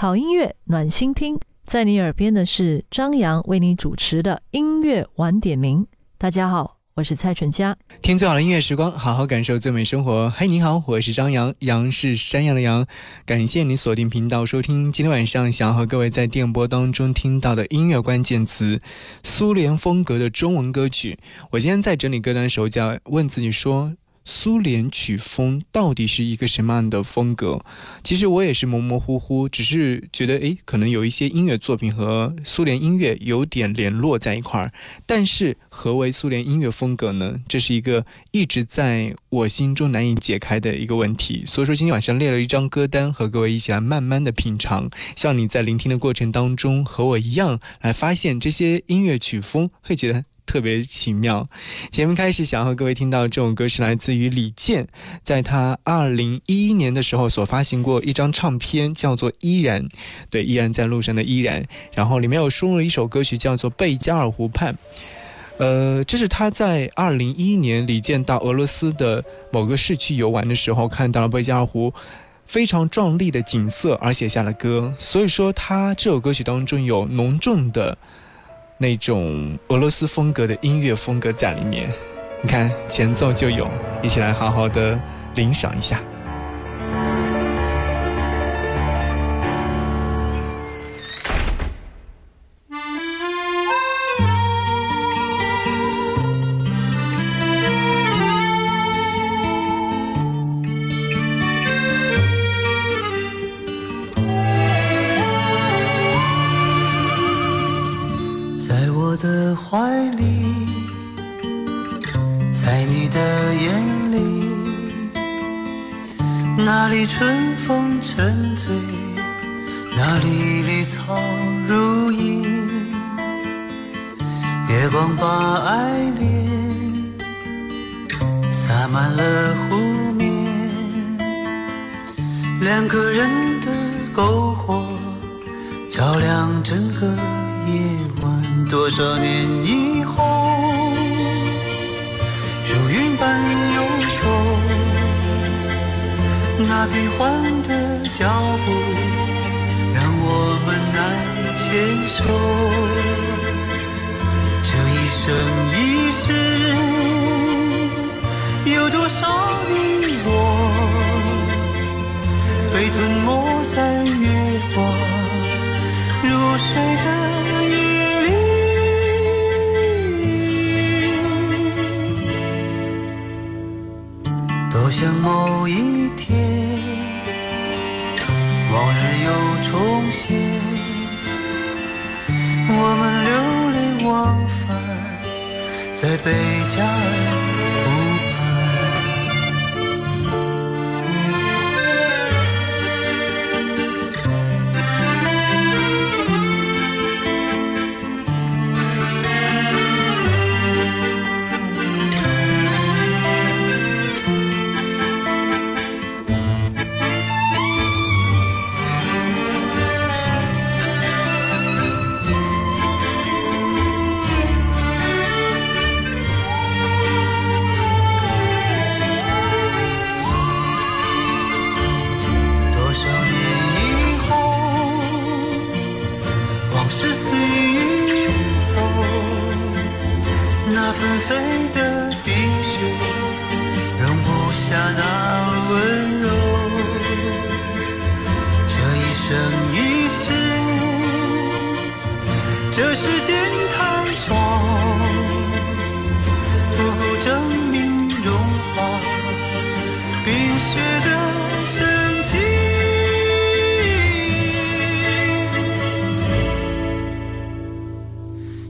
好音乐暖心听，在你耳边的是张扬为你主持的音乐晚点名。大家好，我是蔡淳佳，听最好的音乐时光，好好感受最美生活。嘿，你好，我是张扬，杨是山羊的羊。感谢你锁定频道收听，今天晚上想要和各位在电波当中听到的音乐关键词，苏联风格的中文歌曲。我今天在整理歌单的时候，就要问自己说。苏联曲风到底是一个什么样的风格？其实我也是模模糊糊，只是觉得诶，可能有一些音乐作品和苏联音乐有点联络在一块儿。但是何为苏联音乐风格呢？这是一个一直在我心中难以解开的一个问题。所以说今天晚上列了一张歌单，和各位一起来慢慢的品尝。希望你在聆听的过程当中和我一样来发现这些音乐曲风，会觉得。特别奇妙。节目开始，想要和各位听到这首歌是来自于李健，在他二零一一年的时候所发行过一张唱片，叫做《依然》，对，依然在路上的依然。然后里面有收录了一首歌曲，叫做《贝加尔湖畔》。呃，这是他在二零一一年李健到俄罗斯的某个市区游玩的时候，看到了贝加尔湖非常壮丽的景色而写下了歌。所以说，他这首歌曲当中有浓重的。那种俄罗斯风格的音乐风格在里面，你看前奏就有，一起来好好的领赏一下。好像，某一天。往日又重现，我们流连忘返在贝加尔。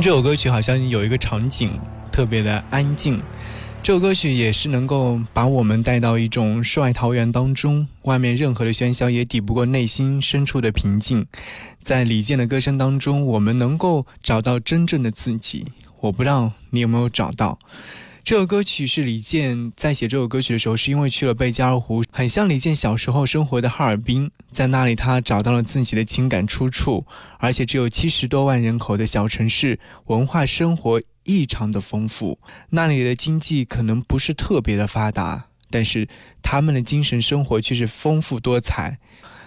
这首歌曲，好像有一个场景特别的安静，这首歌曲也是能够把我们带到一种世外桃源当中，外面任何的喧嚣也抵不过内心深处的平静。在李健的歌声当中，我们能够找到真正的自己。我不知道你有没有找到。这首歌曲是李健在写这首歌曲的时候，是因为去了贝加尔湖，很像李健小时候生活的哈尔滨，在那里他找到了自己的情感出处，而且只有七十多万人口的小城市，文化生活异常的丰富，那里的经济可能不是特别的发达，但是他们的精神生活却是丰富多彩。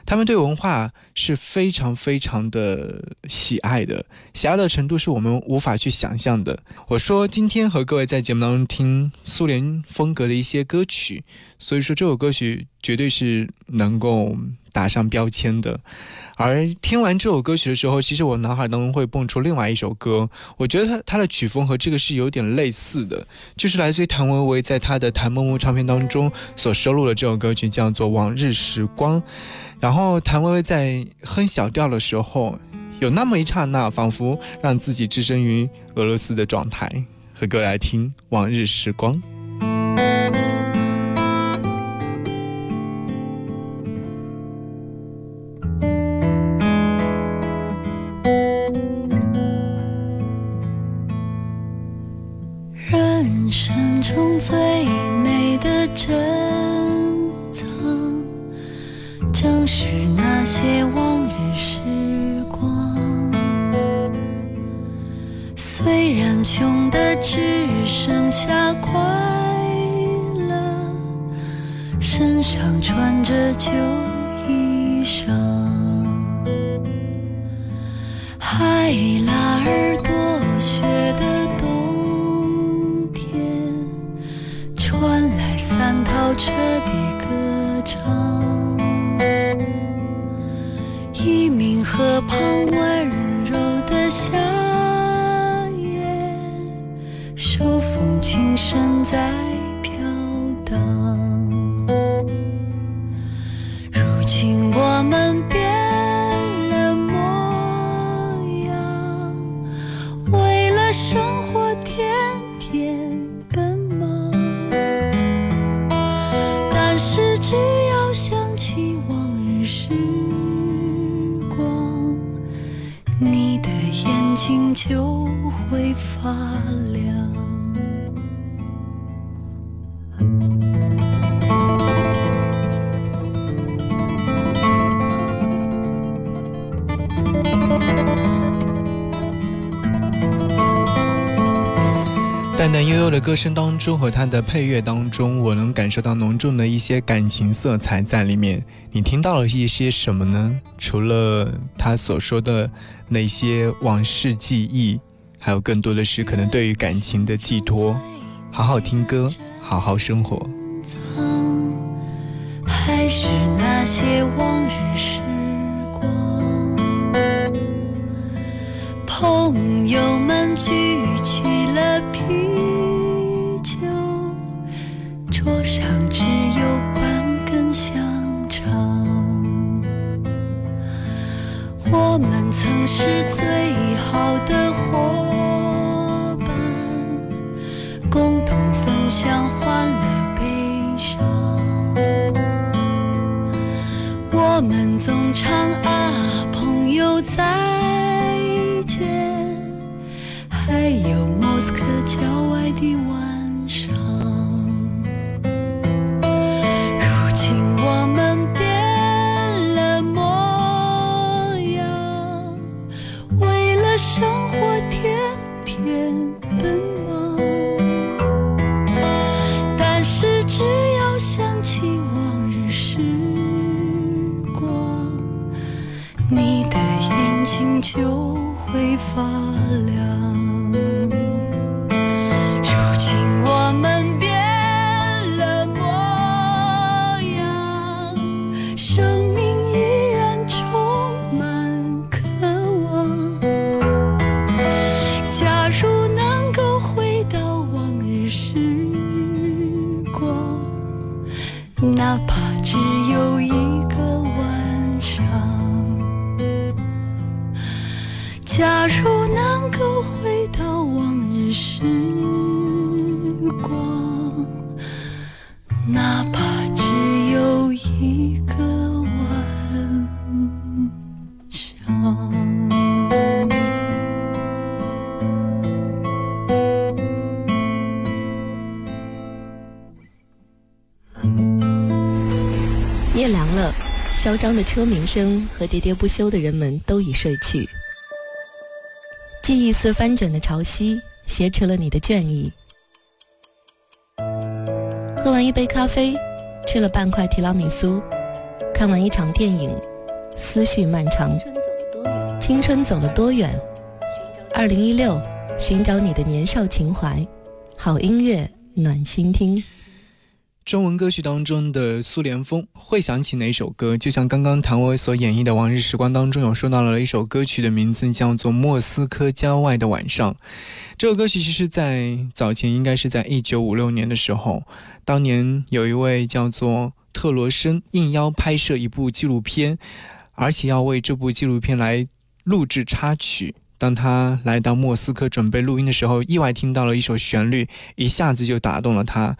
他们对文化是非常非常的喜爱的，喜爱的程度是我们无法去想象的。我说今天和各位在节目当中听苏联风格的一些歌曲，所以说这首歌曲绝对是能够。打上标签的，而听完这首歌曲的时候，其实我脑海当中会蹦出另外一首歌，我觉得它它的曲风和这个是有点类似的，就是来自于谭维维在他的谭梦木唱片当中所收录的这首歌曲，叫做《往日时光》。然后谭维维在哼小调的时候，有那么一刹那，仿佛让自己置身于俄罗斯的状态。和各位来听《往日时光》。歌声当中和他的配乐当中，我能感受到浓重的一些感情色彩在里面。你听到了一些什么呢？除了他所说的那些往事记忆，还有更多的是可能对于感情的寄托。好好听歌，好好生活。曾是最好的哪怕只有一个晚上。夜凉了，嚣张的车鸣声和喋喋不休的人们都已睡去。记忆似翻卷的潮汐，挟持了你的倦意。喝完一杯咖啡，吃了半块提拉米苏，看完一场电影，思绪漫长。青春走了多远？二零一六，寻找你的年少情怀，好音乐暖心听。中文歌曲当中的苏联风会想起哪首歌？就像刚刚谭维所演绎的《往日时光》当中有说到了一首歌曲的名字，叫做《莫斯科郊外的晚上》。这首歌曲其实，在早前应该是在一九五六年的时候，当年有一位叫做特罗申应邀拍摄一部纪录片，而且要为这部纪录片来录制插曲。当他来到莫斯科准备录音的时候，意外听到了一首旋律，一下子就打动了他。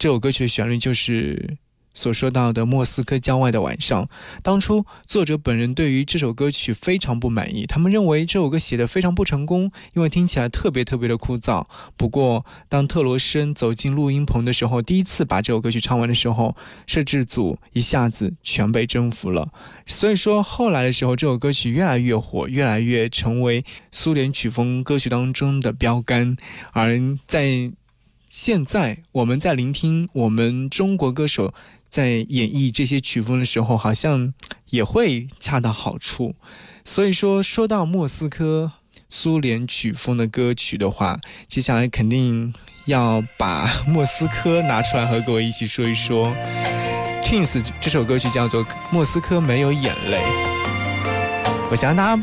这首歌曲的旋律就是所说到的莫斯科郊外的晚上。当初作者本人对于这首歌曲非常不满意，他们认为这首歌写的非常不成功，因为听起来特别特别的枯燥。不过，当特罗申走进录音棚的时候，第一次把这首歌曲唱完的时候，摄制组一下子全被征服了。所以说，后来的时候，这首歌曲越来越火，越来越成为苏联曲风歌曲当中的标杆。而在现在我们在聆听我们中国歌手在演绎这些曲风的时候，好像也会恰到好处。所以说，说到莫斯科苏联曲风的歌曲的话，接下来肯定要把莫斯科拿出来和各位一起说一说。Twins 这首歌曲叫做《莫斯科没有眼泪》，我想大家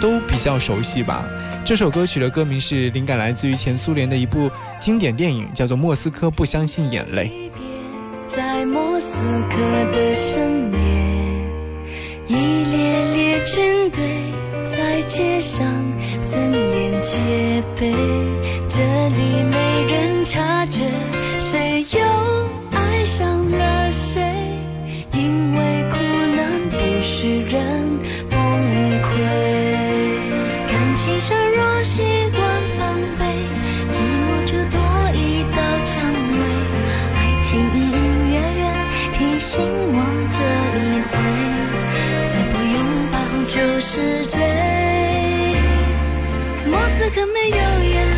都比较熟悉吧。这首歌曲的歌名是灵感来自于前苏联的一部经典电影，叫做《莫斯科不相信眼泪》。在莫斯科的深夜，一列列军队在街上森严戒备，这里没人察觉就是追。莫斯科没有眼泪，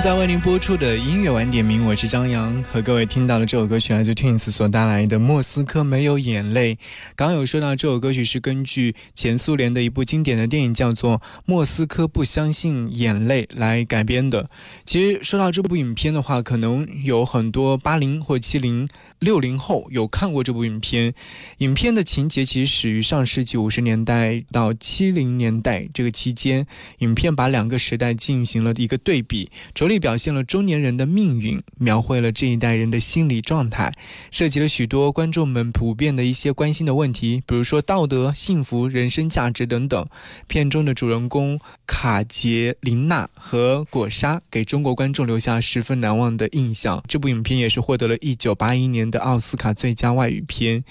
在为您播出的音乐晚点名，我是张扬，和各位听到的这首歌曲来自 Twins 所带来的《莫斯科没有眼泪》。刚刚有说到这首歌曲是根据前苏联的一部经典的电影叫做《莫斯科不相信眼泪》来改编的。其实说到这部影片的话，可能有很多八零或七零。六零后有看过这部影片，影片的情节其实始于上世纪五十年代到七零年代这个期间，影片把两个时代进行了一个对比，着力表现了中年人的命运，描绘了这一代人的心理状态，涉及了许多观众们普遍的一些关心的问题，比如说道德、幸福、人生价值等等。片中的主人公卡捷琳娜和果沙给中国观众留下十分难忘的印象。这部影片也是获得了一九八一年。的奥斯卡最佳外语片，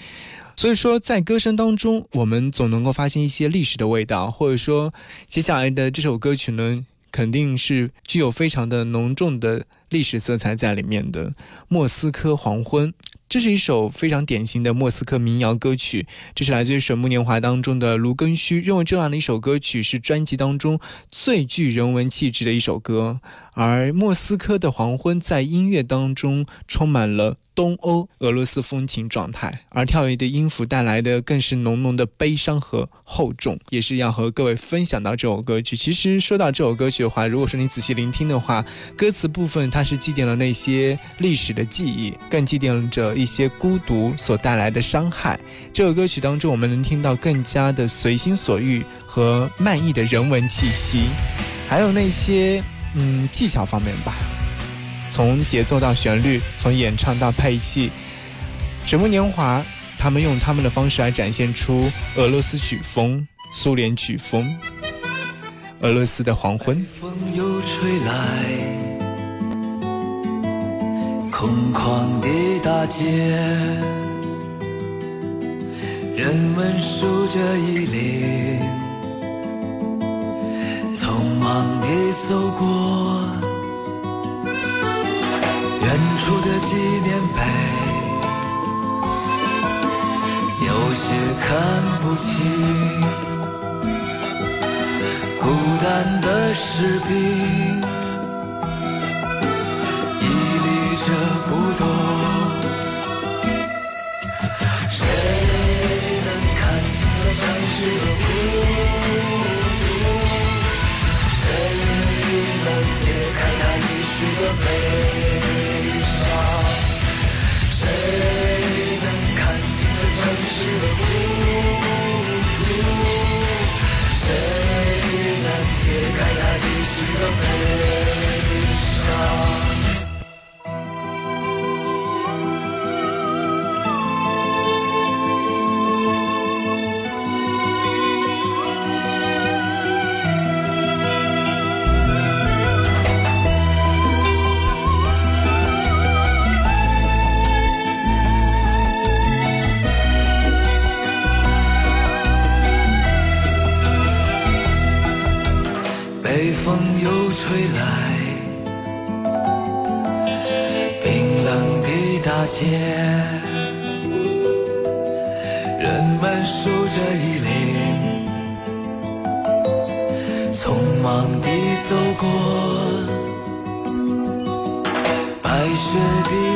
所以说在歌声当中，我们总能够发现一些历史的味道，或者说接下来的这首歌曲呢，肯定是具有非常的浓重的历史色彩在里面的《莫斯科黄昏》。这是一首非常典型的莫斯科民谣歌曲，这是来自于《水木年华》当中的卢庚戌认为这样的一首歌曲是专辑当中最具人文气质的一首歌。而莫斯科的黄昏在音乐当中充满了东欧俄罗斯风情状态，而跳跃的音符带来的更是浓浓的悲伤和厚重，也是要和各位分享到这首歌曲。其实说到这首歌曲的话，如果说你仔细聆听的话，歌词部分它是祭奠了那些历史的记忆，更祭奠着一些孤独所带来的伤害。这首歌曲当中，我们能听到更加的随心所欲和漫溢的人文气息，还有那些。嗯，技巧方面吧，从节奏到旋律，从演唱到配器，《水木年华》他们用他们的方式来展现出俄罗斯曲风、苏联曲风、俄罗斯的黄昏。风又吹来，空旷的大街，人们数着衣领。忙地走过远处的纪念碑，有些看不清。孤单的士兵屹立着不动，谁能看清这城市的孤孤？这个悲伤，谁能看清这城市的孤独？谁能解开那一时的悲伤？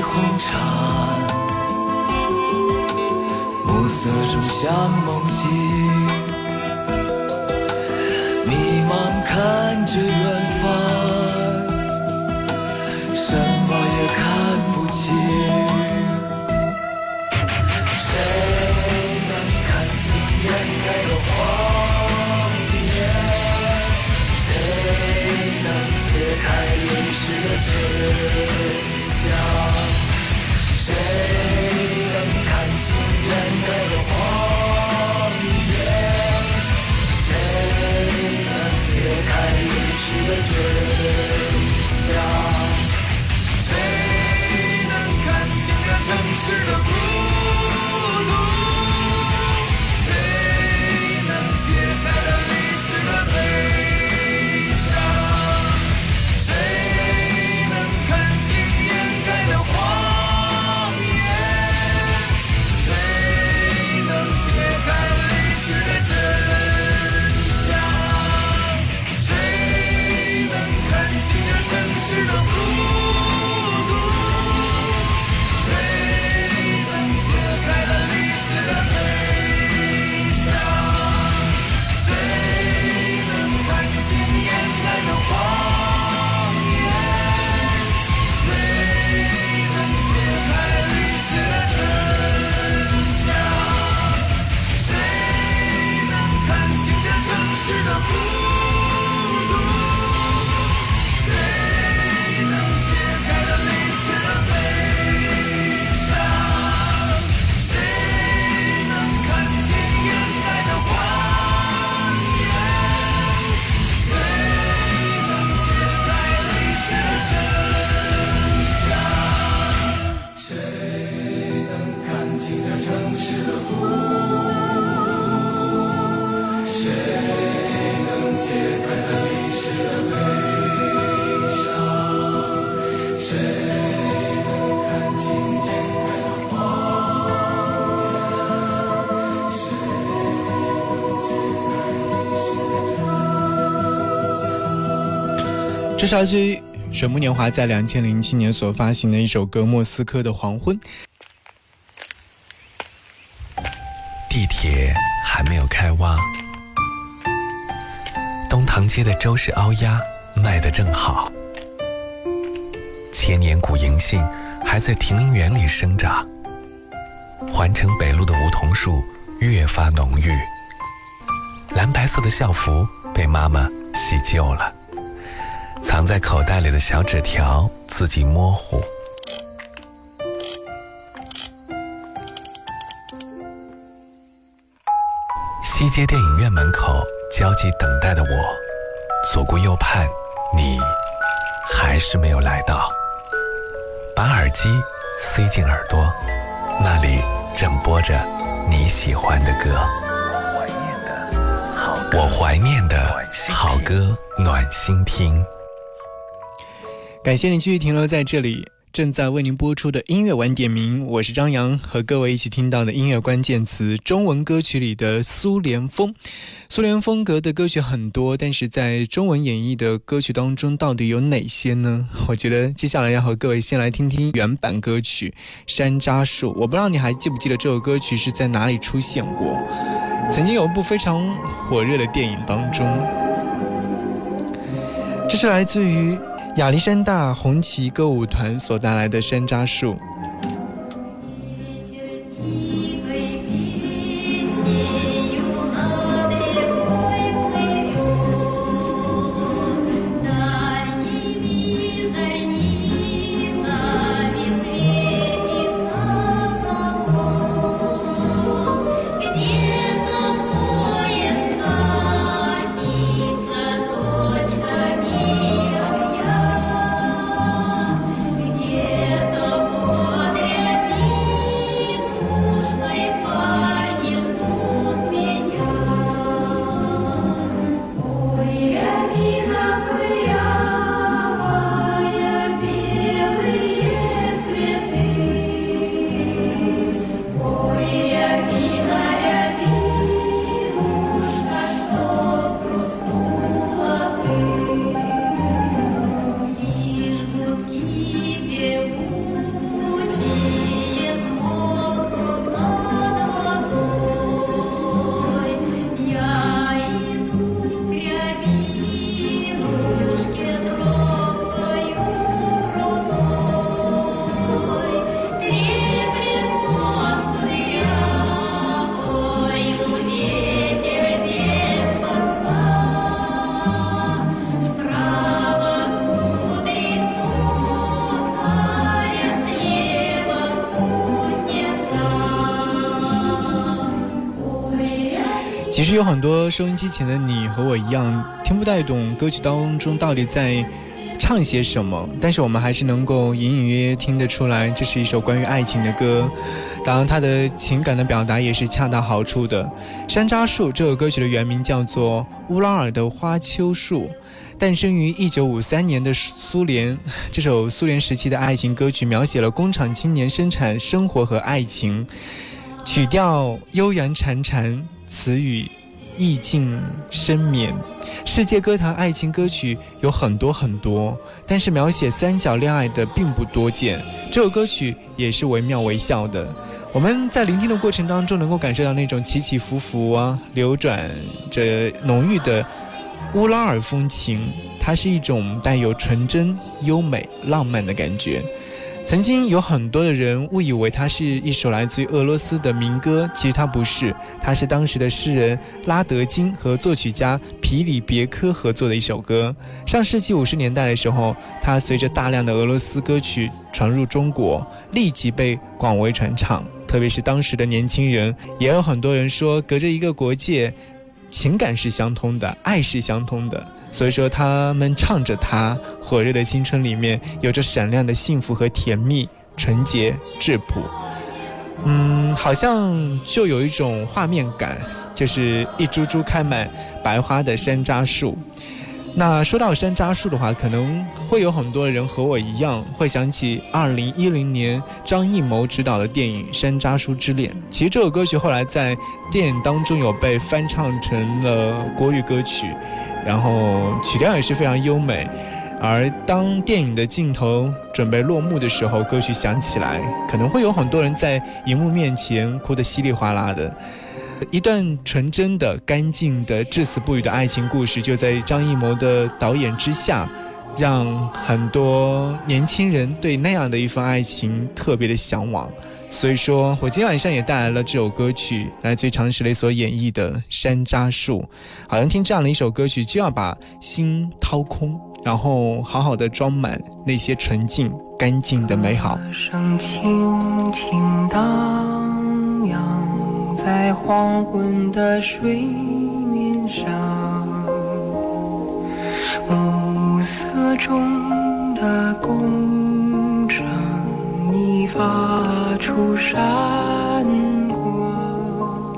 红尘，暮色中像梦境。迷茫看着远方，这是来自于水木年华在两千零七年所发行的一首歌《莫斯科的黄昏》。地铁还没有开挖，东塘街的周氏凹鸭卖得正好，千年古银杏还在亭林园里生长，环城北路的梧桐树越发浓郁，蓝白色的校服被妈妈洗旧了，藏在口袋里的小纸条自己模糊。西街电影院门口焦急等待的我，左顾右盼，你还是没有来到。把耳机塞进耳朵，那里正播着你喜欢的歌。我怀念的好歌，暖心听。感谢你继续停留在这里。正在为您播出的音乐晚点名，我是张扬，和各位一起听到的音乐关键词，中文歌曲里的苏联风。苏联风格的歌曲很多，但是在中文演绎的歌曲当中，到底有哪些呢？我觉得接下来要和各位先来听听原版歌曲《山楂树》。我不知道你还记不记得这首歌曲是在哪里出现过？曾经有一部非常火热的电影当中，这是来自于。亚历山大红旗歌舞团所带来的《山楂树》。有很多收音机前的你和我一样，听不太懂歌曲当中到底在唱些什么，但是我们还是能够隐隐约约听得出来，这是一首关于爱情的歌。当然，它的情感的表达也是恰到好处的。《山楂树》这首歌曲的原名叫做《乌拉尔的花秋树》，诞生于1953年的苏联。这首苏联时期的爱情歌曲，描写了工厂青年生产生活和爱情，曲调悠扬潺潺。词语意境深绵，世界歌坛爱情歌曲有很多很多，但是描写三角恋爱的并不多见。这首歌曲也是惟妙惟肖的。我们在聆听的过程当中，能够感受到那种起起伏伏啊，流转着浓郁的乌拉尔风情，它是一种带有纯真、优美、浪漫的感觉。曾经有很多的人误以为它是一首来自于俄罗斯的民歌，其实它不是，它是当时的诗人拉德金和作曲家皮里别科合作的一首歌。上世纪五十年代的时候，它随着大量的俄罗斯歌曲传入中国，立即被广为传唱。特别是当时的年轻人，也有很多人说，隔着一个国界，情感是相通的，爱是相通的。所以说，他们唱着它，火热的青春里面有着闪亮的幸福和甜蜜，纯洁质朴。嗯，好像就有一种画面感，就是一株株开满白花的山楂树。那说到山楂树的话，可能会有很多人和我一样，会想起二零一零年张艺谋执导的电影《山楂树之恋》。其实这首歌曲后来在电影当中有被翻唱成了国语歌曲。然后曲调也是非常优美，而当电影的镜头准备落幕的时候，歌曲响起来，可能会有很多人在荧幕面前哭得稀里哗啦的。一段纯真的、干净的、至死不渝的爱情故事，就在张艺谋的导演之下，让很多年轻人对那样的一份爱情特别的向往。所以说我今天晚上也带来了这首歌曲，来自于常石磊所演绎的《山楂树》。好像听这样的一首歌曲，就要把心掏空，然后好好的装满那些纯净、干净的美好。歌声轻轻荡漾在黄昏的水面上，暮色中的工厂发出闪光，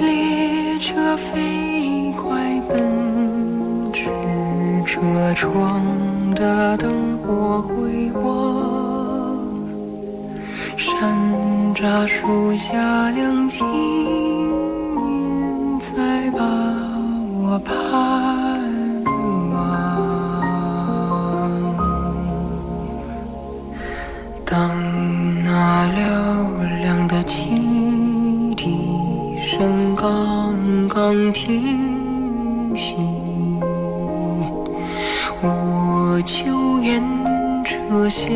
列车飞快奔驰，车窗的灯火辉煌。山楂树下两青刚刚停息，我就沿车厢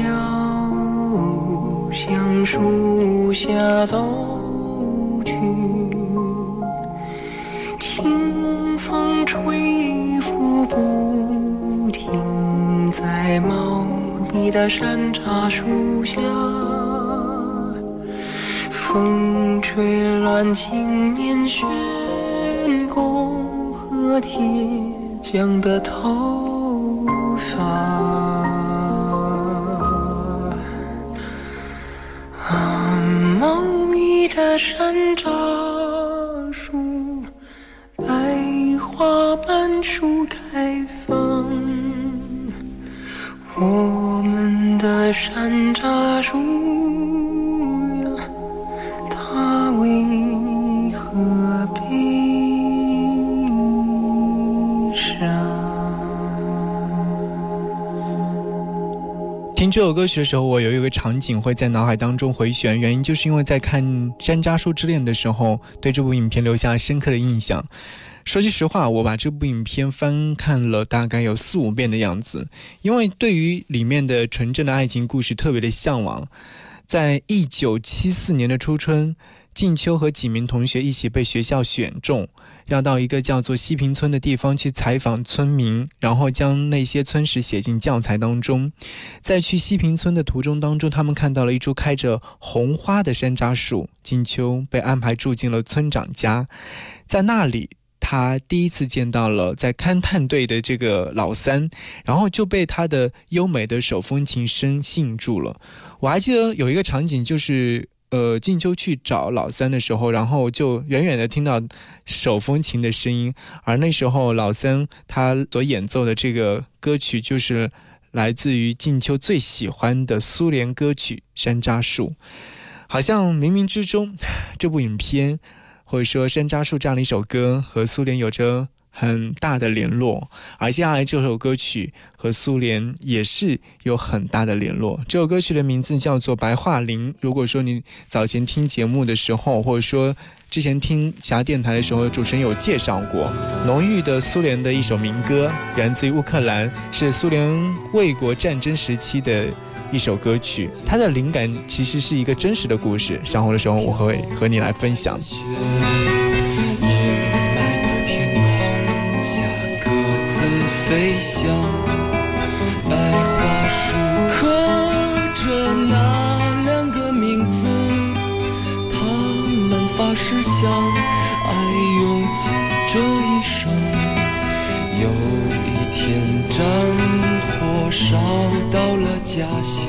向树下走去，清风吹拂不停在茂密的山楂树下，风吹乱青年悬弓和铁匠的头。这首歌曲的时候，我有一个场景会在脑海当中回旋，原因就是因为在看《山楂树之恋》的时候，对这部影片留下深刻的印象。说句实话，我把这部影片翻看了大概有四五遍的样子，因为对于里面的纯正的爱情故事特别的向往。在一九七四年的初春，静秋和几名同学一起被学校选中，要到一个叫做西平村的地方去采访村民，然后将那些村史写进教材当中。在去西平村的途中当中，他们看到了一株开着红花的山楂树。金秋被安排住进了村长家，在那里。他第一次见到了在勘探队的这个老三，然后就被他的优美的手风琴声吸引住了。我还记得有一个场景，就是呃，静秋去找老三的时候，然后就远远的听到手风琴的声音，而那时候老三他所演奏的这个歌曲就是来自于静秋最喜欢的苏联歌曲《山楂树》，好像冥冥之中，这部影片。或者说《山楂树》这样的一首歌和苏联有着很大的联络，而接下来这首歌曲和苏联也是有很大的联络。这首歌曲的名字叫做《白桦林》。如果说你早前听节目的时候，或者说之前听其他电台的时候，主持人有介绍过，浓郁的苏联的一首民歌，源自于乌克兰，是苏联卫国战争时期的。一首歌曲，它的灵感其实是一个真实的故事。稍后的时候，我会和你来分享。飞翔。白桦树刻着那两个名字，他们发誓相爱用尽这一生。有一天，战火烧到了家乡，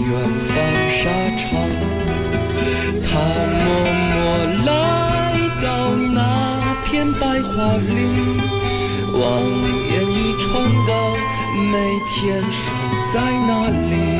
远方沙场。他默默来到那片白桦林，望眼欲穿的，每天守在那里。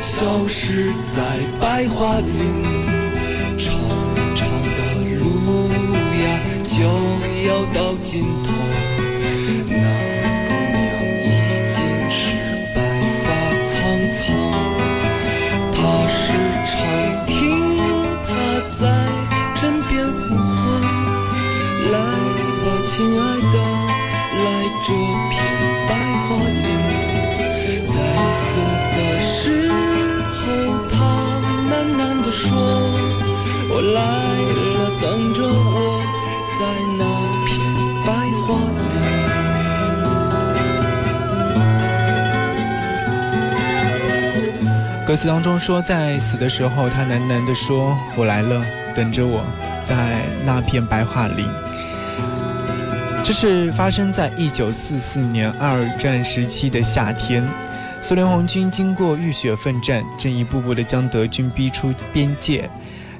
消失在白桦林，长长的路呀就要到尽头。歌词当中说，在死的时候，他喃喃地说：“我来了，等着我，在那片白桦林。”这是发生在一九四四年二战时期的夏天，苏联红军经过浴血奋战，正一步步地将德军逼出边界。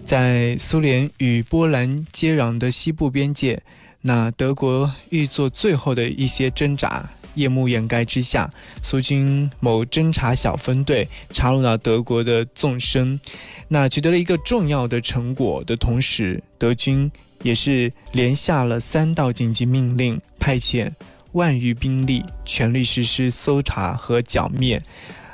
在苏联与波兰接壤的西部边界，那德国欲做最后的一些挣扎。夜幕掩盖之下，苏军某侦察小分队插入到德国的纵深，那取得了一个重要的成果的同时，德军也是连下了三道紧急命令，派遣万余兵力全力实施搜查和剿灭。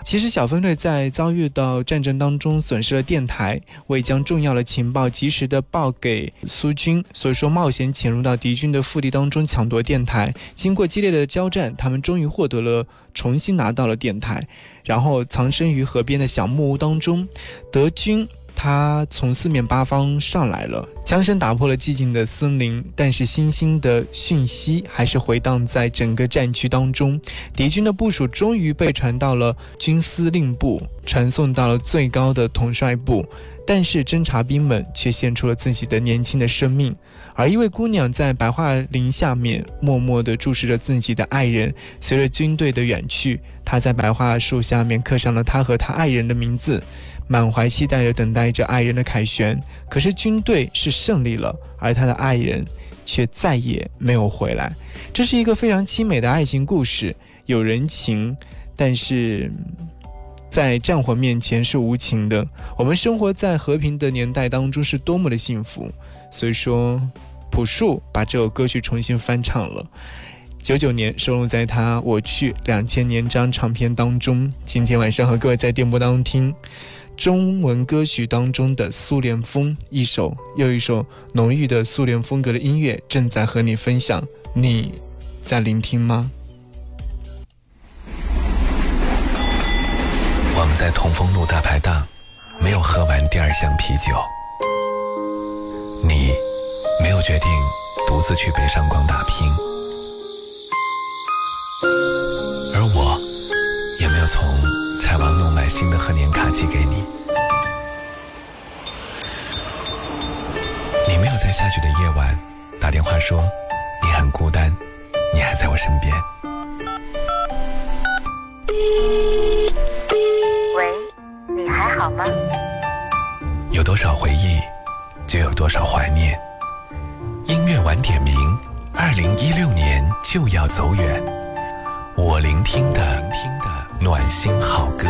其实小分队在遭遇到战争当中损失了电台，未将重要的情报及时的报给苏军，所以说冒险潜入到敌军的腹地当中抢夺电台。经过激烈的交战，他们终于获得了重新拿到了电台，然后藏身于河边的小木屋当中。德军他从四面八方上来了，枪声打破了寂静的森林，但是星星的讯息还是回荡在整个战区当中。敌军的部署终于被传到了军司令部，传送到了最高的统帅部，但是侦察兵们却献出了自己的年轻的生命。而一位姑娘在白桦林下面默默地注视着自己的爱人。随着军队的远去，她在白桦树下面刻上了她和她爱人的名字。满怀期待地等待着爱人的凯旋，可是军队是胜利了，而他的爱人却再也没有回来。这是一个非常凄美的爱情故事，有人情，但是在战火面前是无情的。我们生活在和平的年代当中，是多么的幸福。所以说，朴树把这首歌曲重新翻唱了。九九年收录在他《我去》两千年张唱片当中。今天晚上和各位在电波当中听。中文歌曲当中的苏联风，一首又一首浓郁的苏联风格的音乐正在和你分享，你在聆听吗？我们在同丰路大排档没有喝完第二箱啤酒，你没有决定独自去北上广打拼，寄给你。你没有在下雪的夜晚打电话说你很孤单，你还在我身边。喂，你还好吗？有多少回忆，就有多少怀念。音乐晚点名，二零一六年就要走远，我聆听的听的暖心好歌。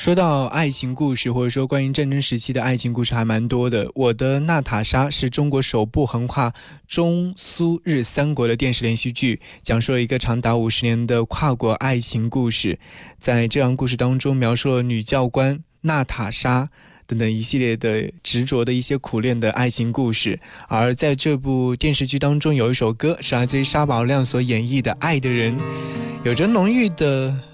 说到爱情故事，或者说关于战争时期的爱情故事，还蛮多的。我的娜塔莎是中国首部横跨中苏日三国的电视连续剧，讲述了一个长达五十年的跨国爱情故事。在这样故事当中，描述了女教官娜塔莎等等一系列的执着的一些苦恋的爱情故事。而在这部电视剧当中，有一首歌是来自于沙宝亮所演绎的《爱的人》，有着浓郁的。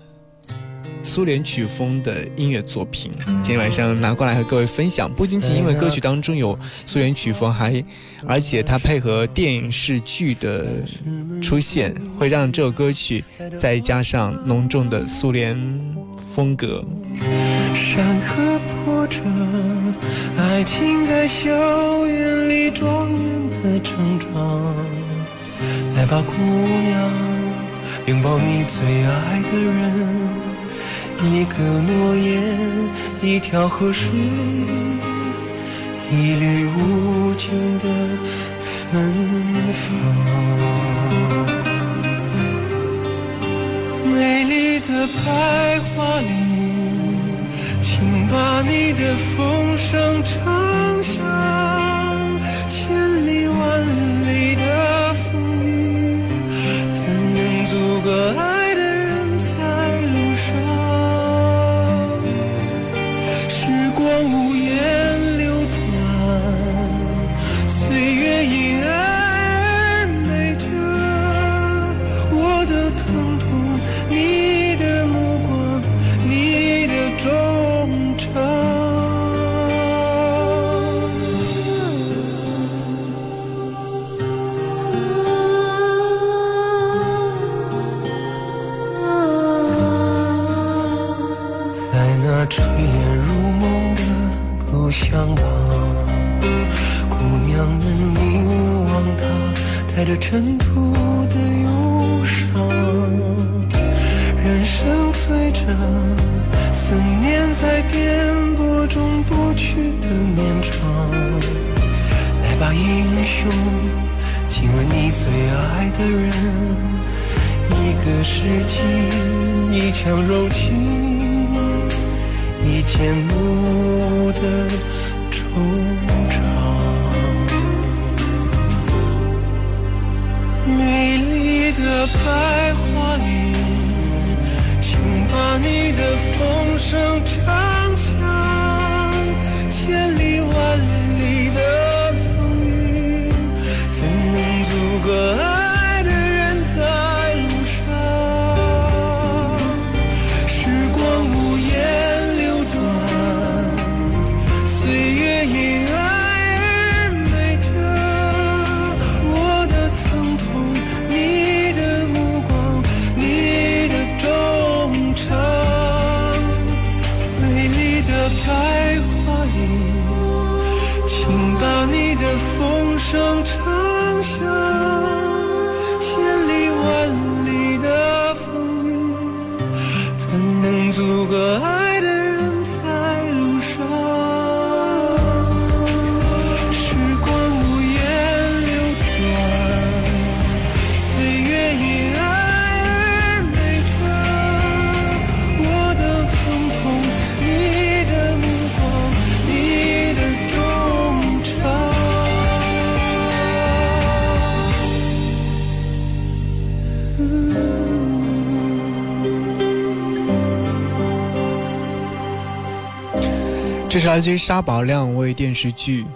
苏联曲风的音乐作品，今天晚上拿过来和各位分享。不仅仅因为歌曲当中有苏联曲风，还而且它配合电视剧的出现，会让这首歌曲再加上浓重的苏联风格。山河破折，爱情在硝烟里庄严的成长。来吧，姑娘，拥抱你最爱的人。一个诺言，一条河水，一缕无尽的芬芳。美丽的白桦林，请把你的风声唱响，千里万里的风雨，怎能阻隔爱风声唱响。这是来自于沙宝亮为电视剧《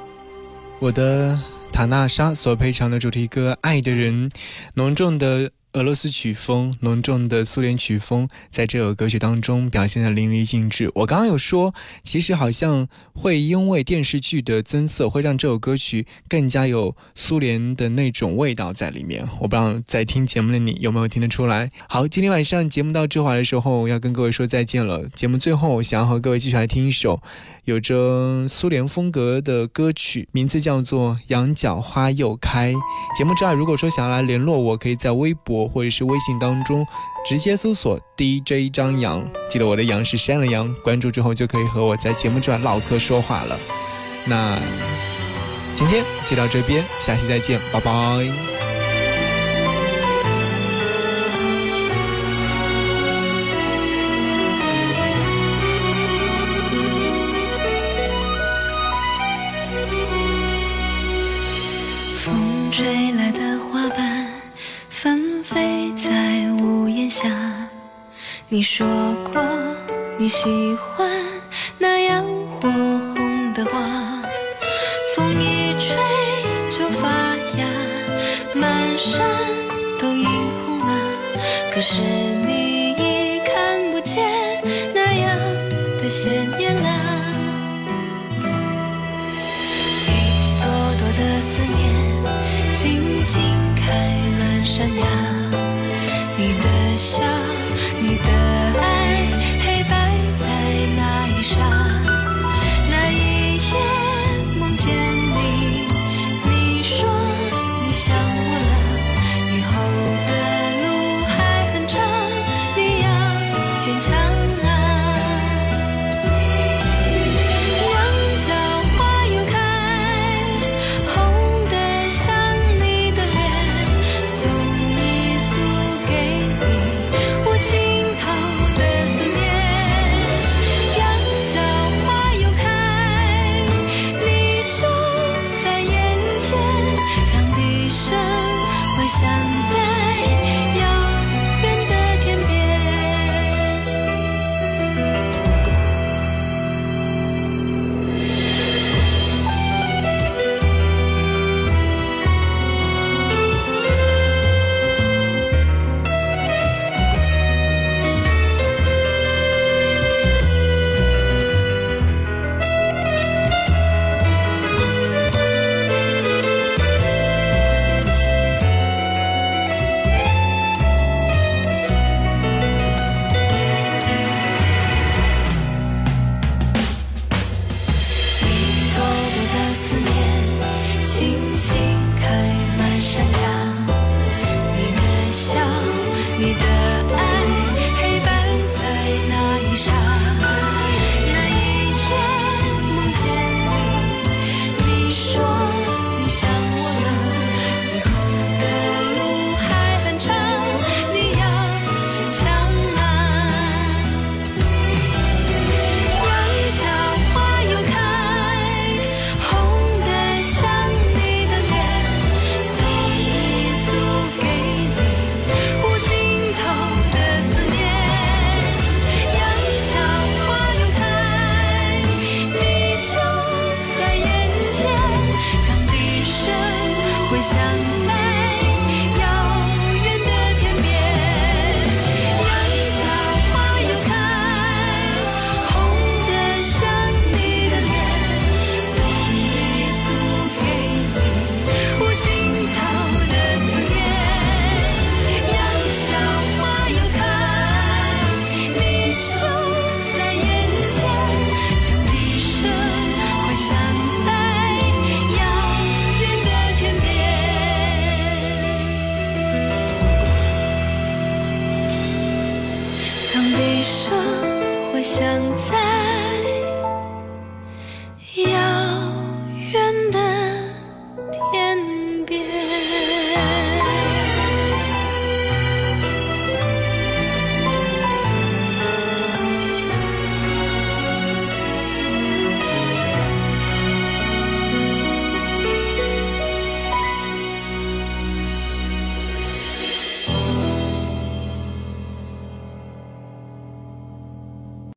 我的塔娜莎》所配唱的主题歌《爱的人》，浓重的。俄罗斯曲风浓重的苏联曲风，在这首歌曲当中表现的淋漓尽致。我刚刚有说，其实好像会因为电视剧的增色，会让这首歌曲更加有苏联的那种味道在里面。我不知道在听节目的你有没有听得出来。好，今天晚上节目到这会儿的时候，要跟各位说再见了。节目最后，想要和各位继续来听一首有着苏联风格的歌曲，名字叫做《羊角花又开》。节目之外，如果说想要来联络我，可以在微博。或者是微信当中直接搜索 DJ 张扬，记得我的杨是山的杨，关注之后就可以和我在节目之外唠嗑说话了。那今天就到这边，下期再见，拜拜。说过你喜欢